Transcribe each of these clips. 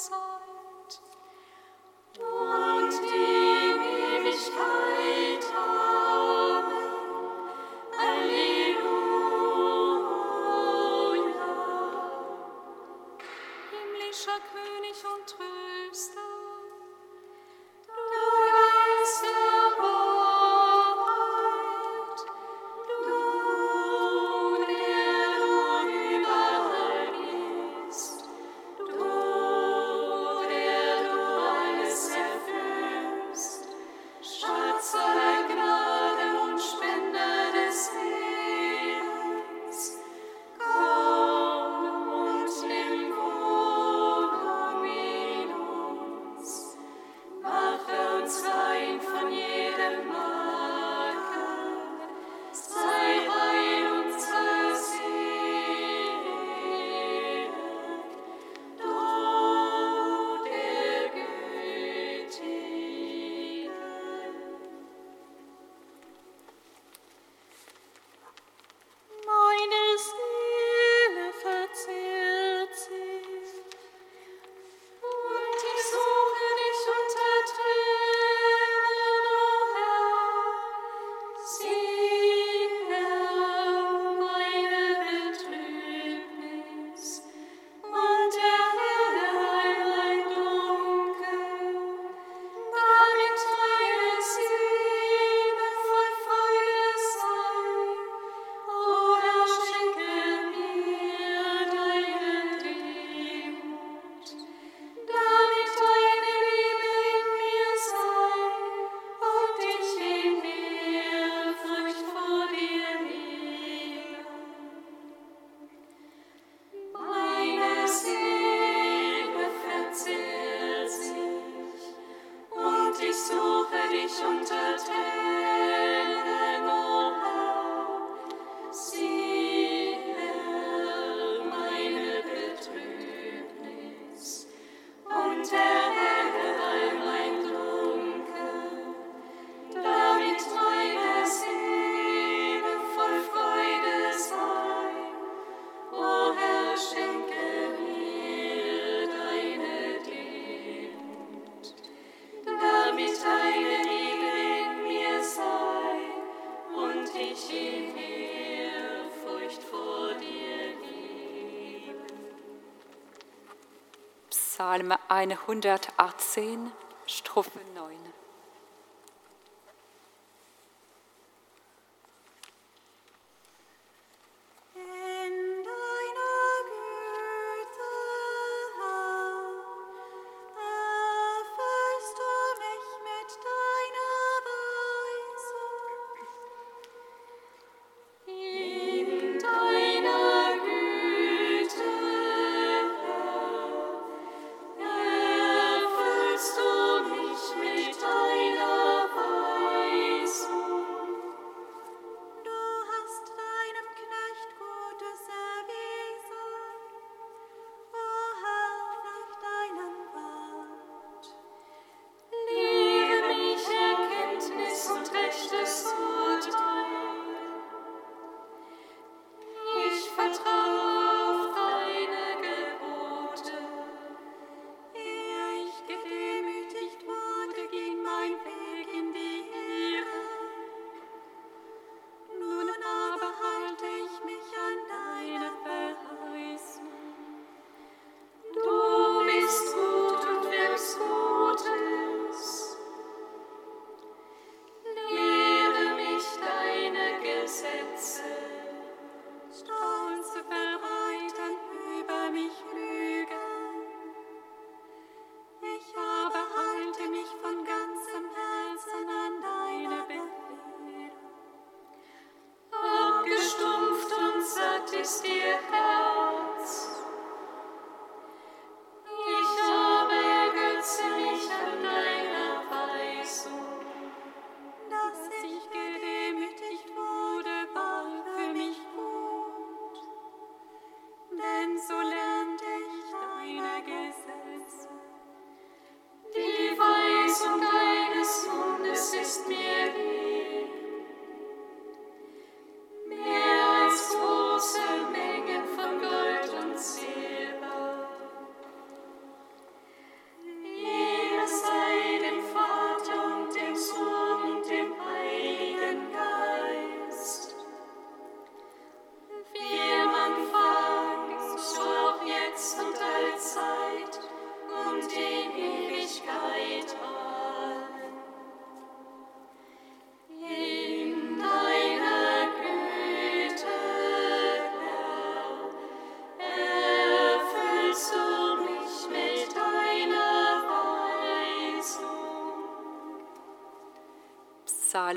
Zeit. Und in Ewigkeit. Psalm 118, Strophe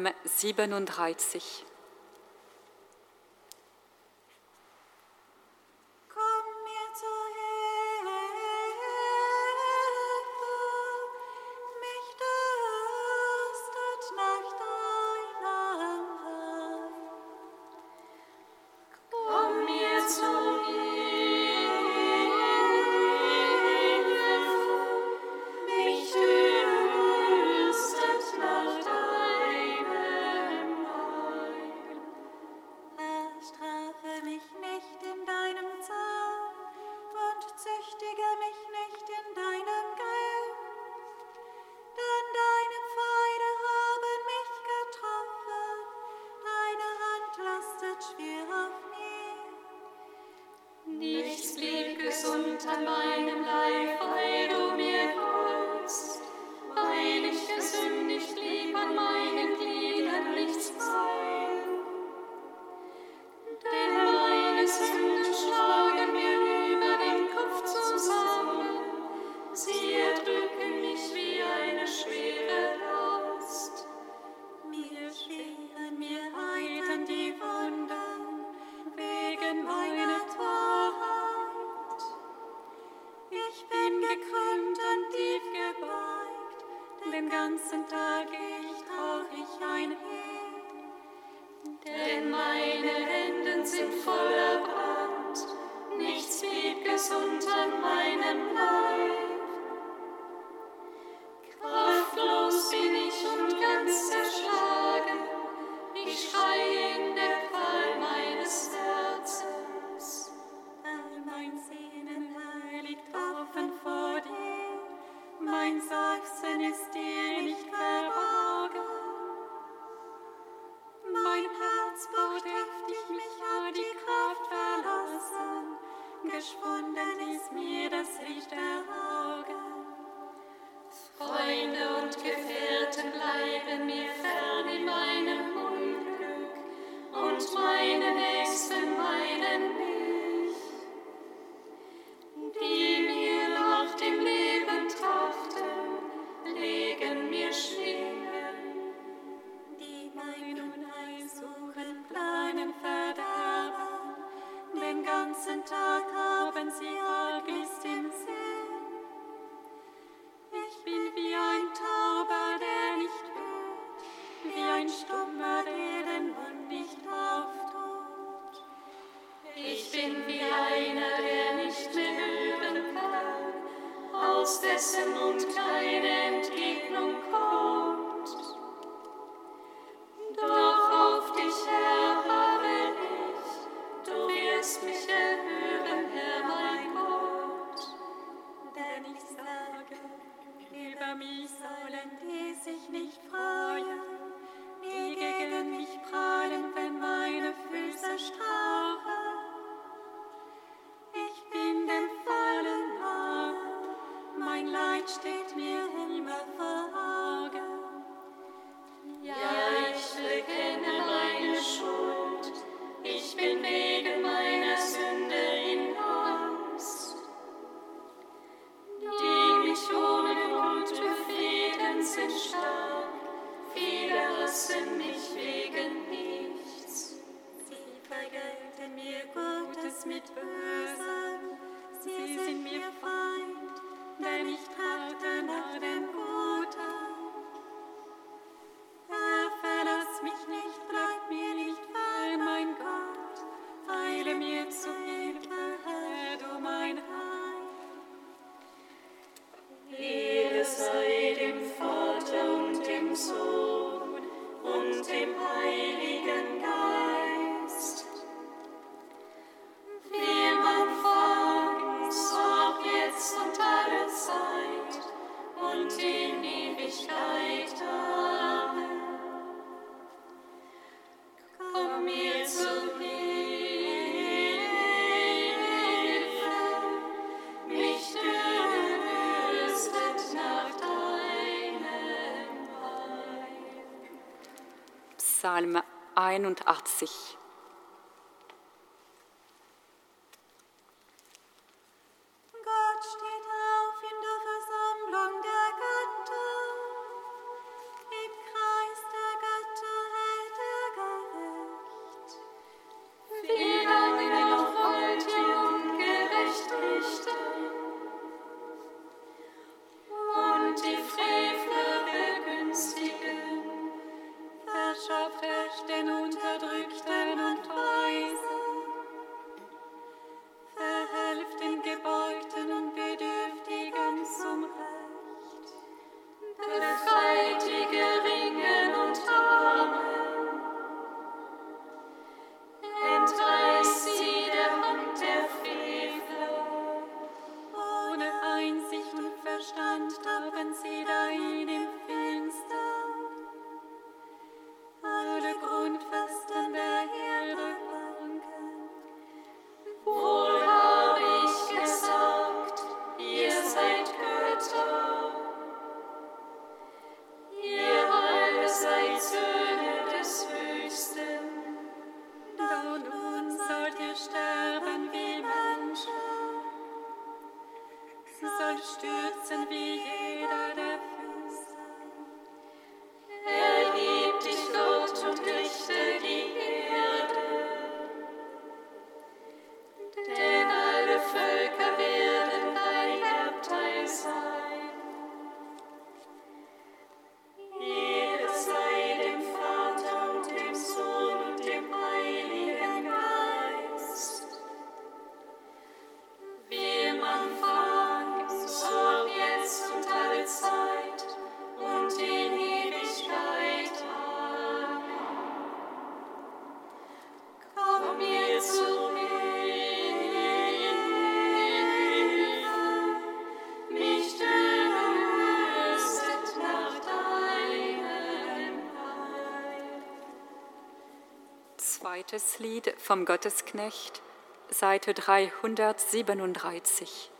Psalm 37. Psalm 81. Versammlung der Götter, Psalm 81. Zweites Lied vom Gottesknecht, Seite 337.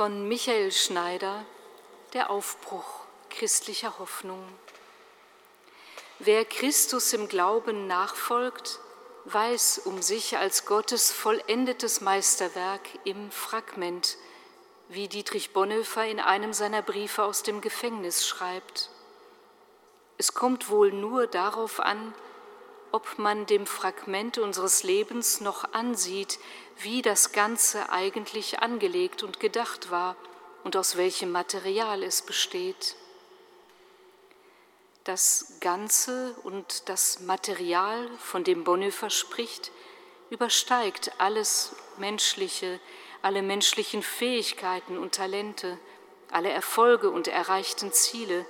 Von Michael Schneider, Der Aufbruch christlicher Hoffnung. Wer Christus im Glauben nachfolgt, weiß um sich als Gottes vollendetes Meisterwerk im Fragment, wie Dietrich Bonhoeffer in einem seiner Briefe aus dem Gefängnis schreibt. Es kommt wohl nur darauf an, ob man dem Fragment unseres Lebens noch ansieht, wie das Ganze eigentlich angelegt und gedacht war und aus welchem Material es besteht. Das Ganze und das Material, von dem Bonhoeffer spricht, übersteigt alles Menschliche, alle menschlichen Fähigkeiten und Talente, alle Erfolge und erreichten Ziele,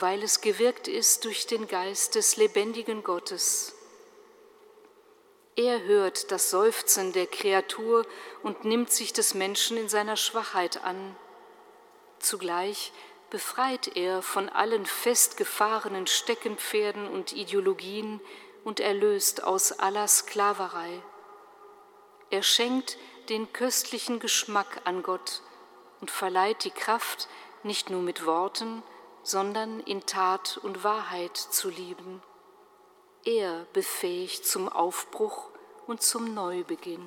weil es gewirkt ist durch den Geist des lebendigen Gottes. Er hört das Seufzen der Kreatur und nimmt sich des Menschen in seiner Schwachheit an. Zugleich befreit er von allen festgefahrenen Steckenpferden und Ideologien und erlöst aus aller Sklaverei. Er schenkt den köstlichen Geschmack an Gott und verleiht die Kraft, nicht nur mit Worten, sondern in Tat und Wahrheit zu lieben. Er befähigt zum Aufbruch und zum Neubeginn.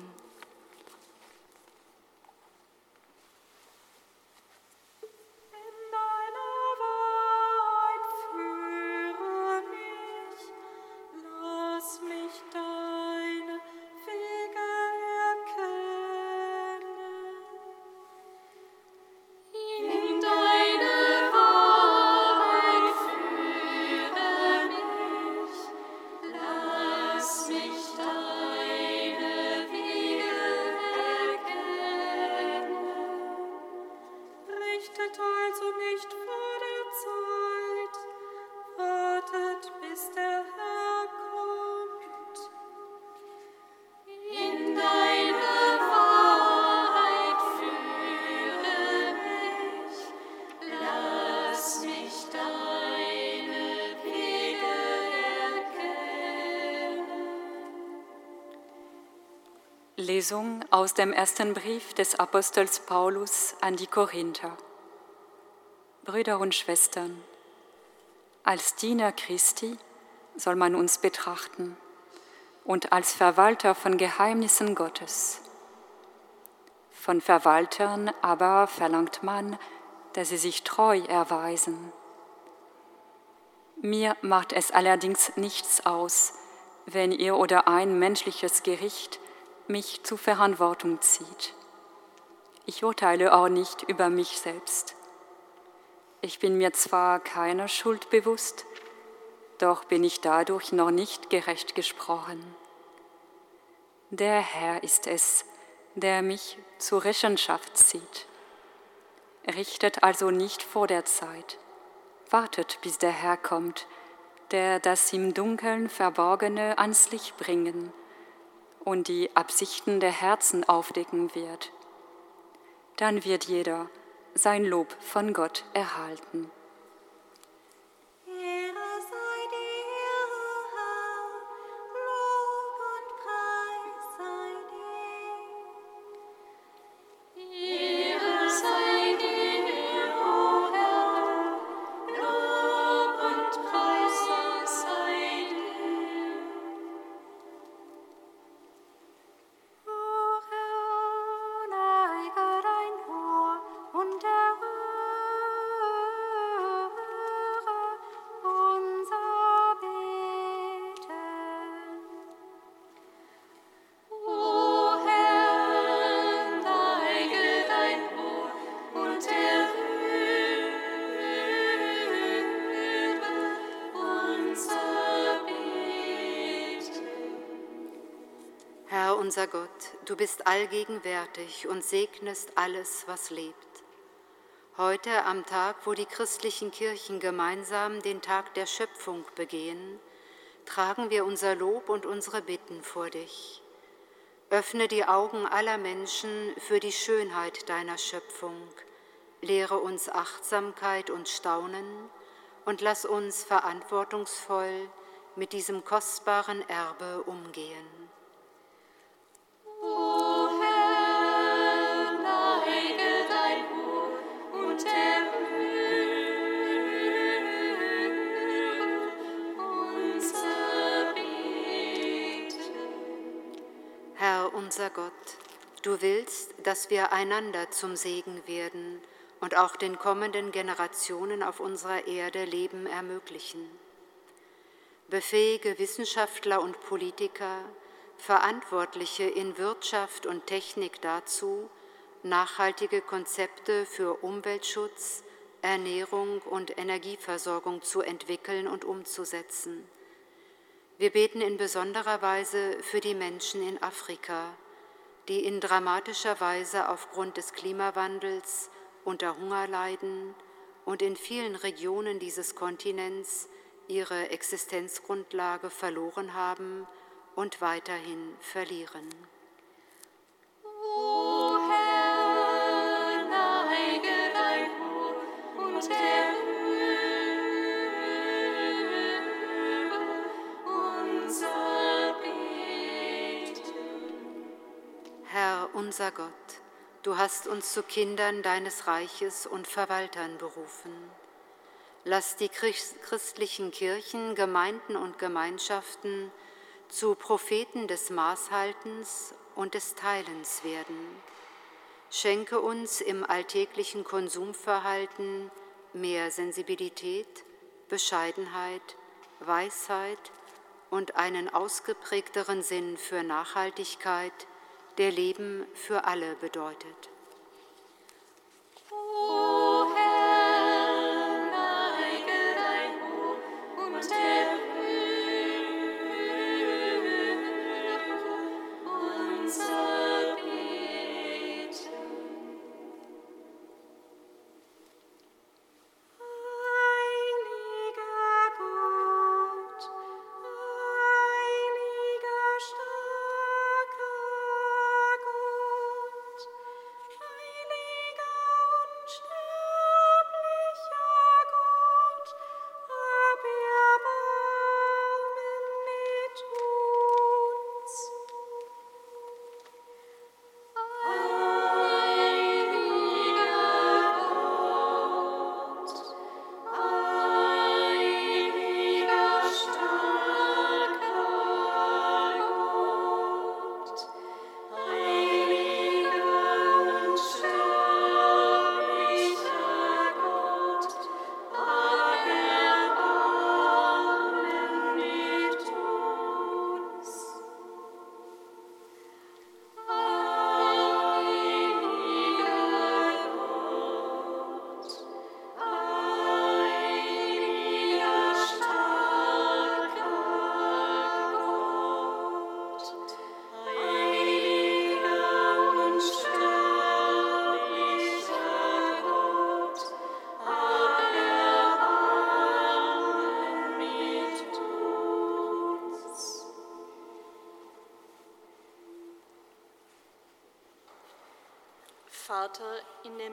Lesung aus dem ersten Brief des Apostels Paulus an die Korinther. Brüder und Schwestern, als Diener Christi soll man uns betrachten und als Verwalter von Geheimnissen Gottes. Von Verwaltern aber verlangt man, dass sie sich treu erweisen. Mir macht es allerdings nichts aus, wenn ihr oder ein menschliches Gericht mich zur Verantwortung zieht. Ich urteile auch nicht über mich selbst. Ich bin mir zwar keiner Schuld bewusst, doch bin ich dadurch noch nicht gerecht gesprochen. Der Herr ist es, der mich zur Rechenschaft zieht. Richtet also nicht vor der Zeit, wartet, bis der Herr kommt, der das im Dunkeln Verborgene ans Licht bringen und die Absichten der Herzen aufdecken wird. Dann wird jeder sein Lob von Gott erhalten. Unser Gott, du bist allgegenwärtig und segnest alles, was lebt. Heute am Tag, wo die christlichen Kirchen gemeinsam den Tag der Schöpfung begehen, tragen wir unser Lob und unsere Bitten vor dich. Öffne die Augen aller Menschen für die Schönheit deiner Schöpfung, lehre uns Achtsamkeit und Staunen und lass uns verantwortungsvoll mit diesem kostbaren Erbe umgehen. Unser Gott, du willst, dass wir einander zum Segen werden und auch den kommenden Generationen auf unserer Erde Leben ermöglichen. Befähige Wissenschaftler und Politiker, Verantwortliche in Wirtschaft und Technik dazu, nachhaltige Konzepte für Umweltschutz, Ernährung und Energieversorgung zu entwickeln und umzusetzen wir beten in besonderer Weise für die Menschen in Afrika, die in dramatischer Weise aufgrund des Klimawandels unter Hunger leiden und in vielen Regionen dieses Kontinents ihre Existenzgrundlage verloren haben und weiterhin verlieren. Unser Gott, du hast uns zu Kindern deines Reiches und Verwaltern berufen. Lass die christlichen Kirchen, Gemeinden und Gemeinschaften zu Propheten des Maßhaltens und des Teilens werden. Schenke uns im alltäglichen Konsumverhalten mehr Sensibilität, Bescheidenheit, Weisheit und einen ausgeprägteren Sinn für Nachhaltigkeit, der Leben für alle bedeutet.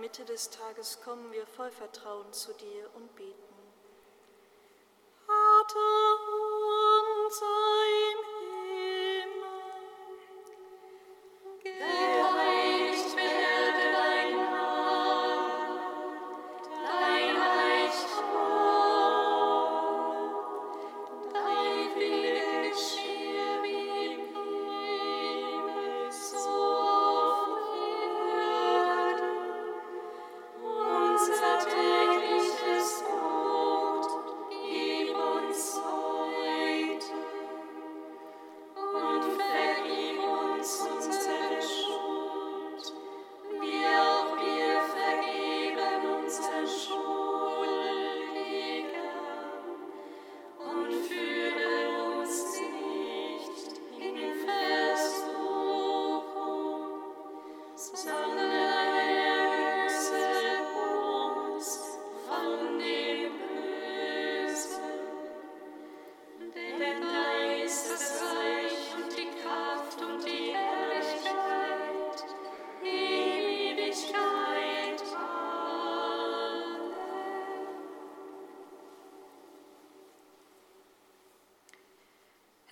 Mitte des Tages kommen wir voll Vertrauen zu dir und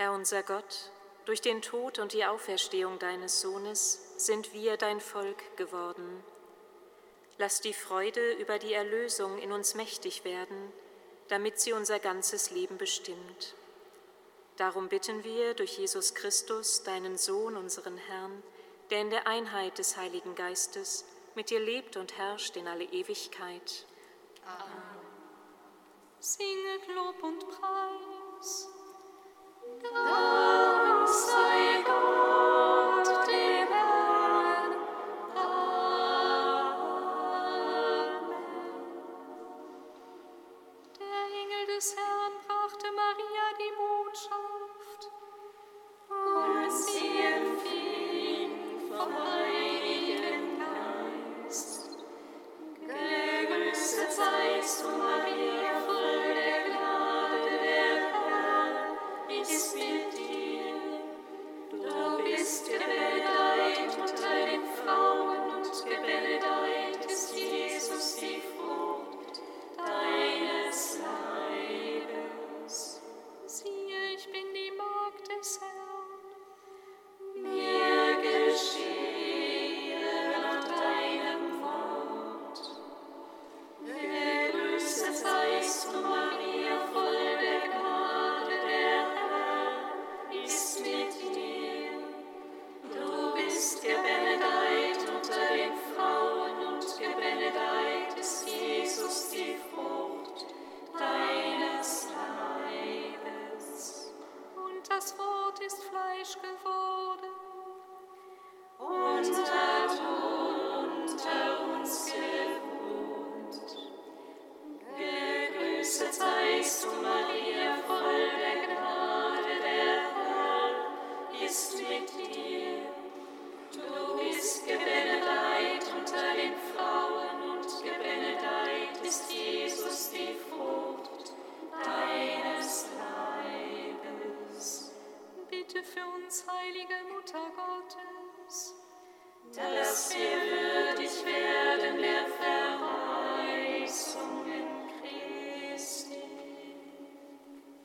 Herr unser Gott, durch den Tod und die Auferstehung deines Sohnes sind wir dein Volk geworden. Lass die Freude über die Erlösung in uns mächtig werden, damit sie unser ganzes Leben bestimmt. Darum bitten wir durch Jesus Christus, deinen Sohn, unseren Herrn, der in der Einheit des Heiligen Geistes mit dir lebt und herrscht in alle Ewigkeit. Amen. Singet Lob und Preis. Thou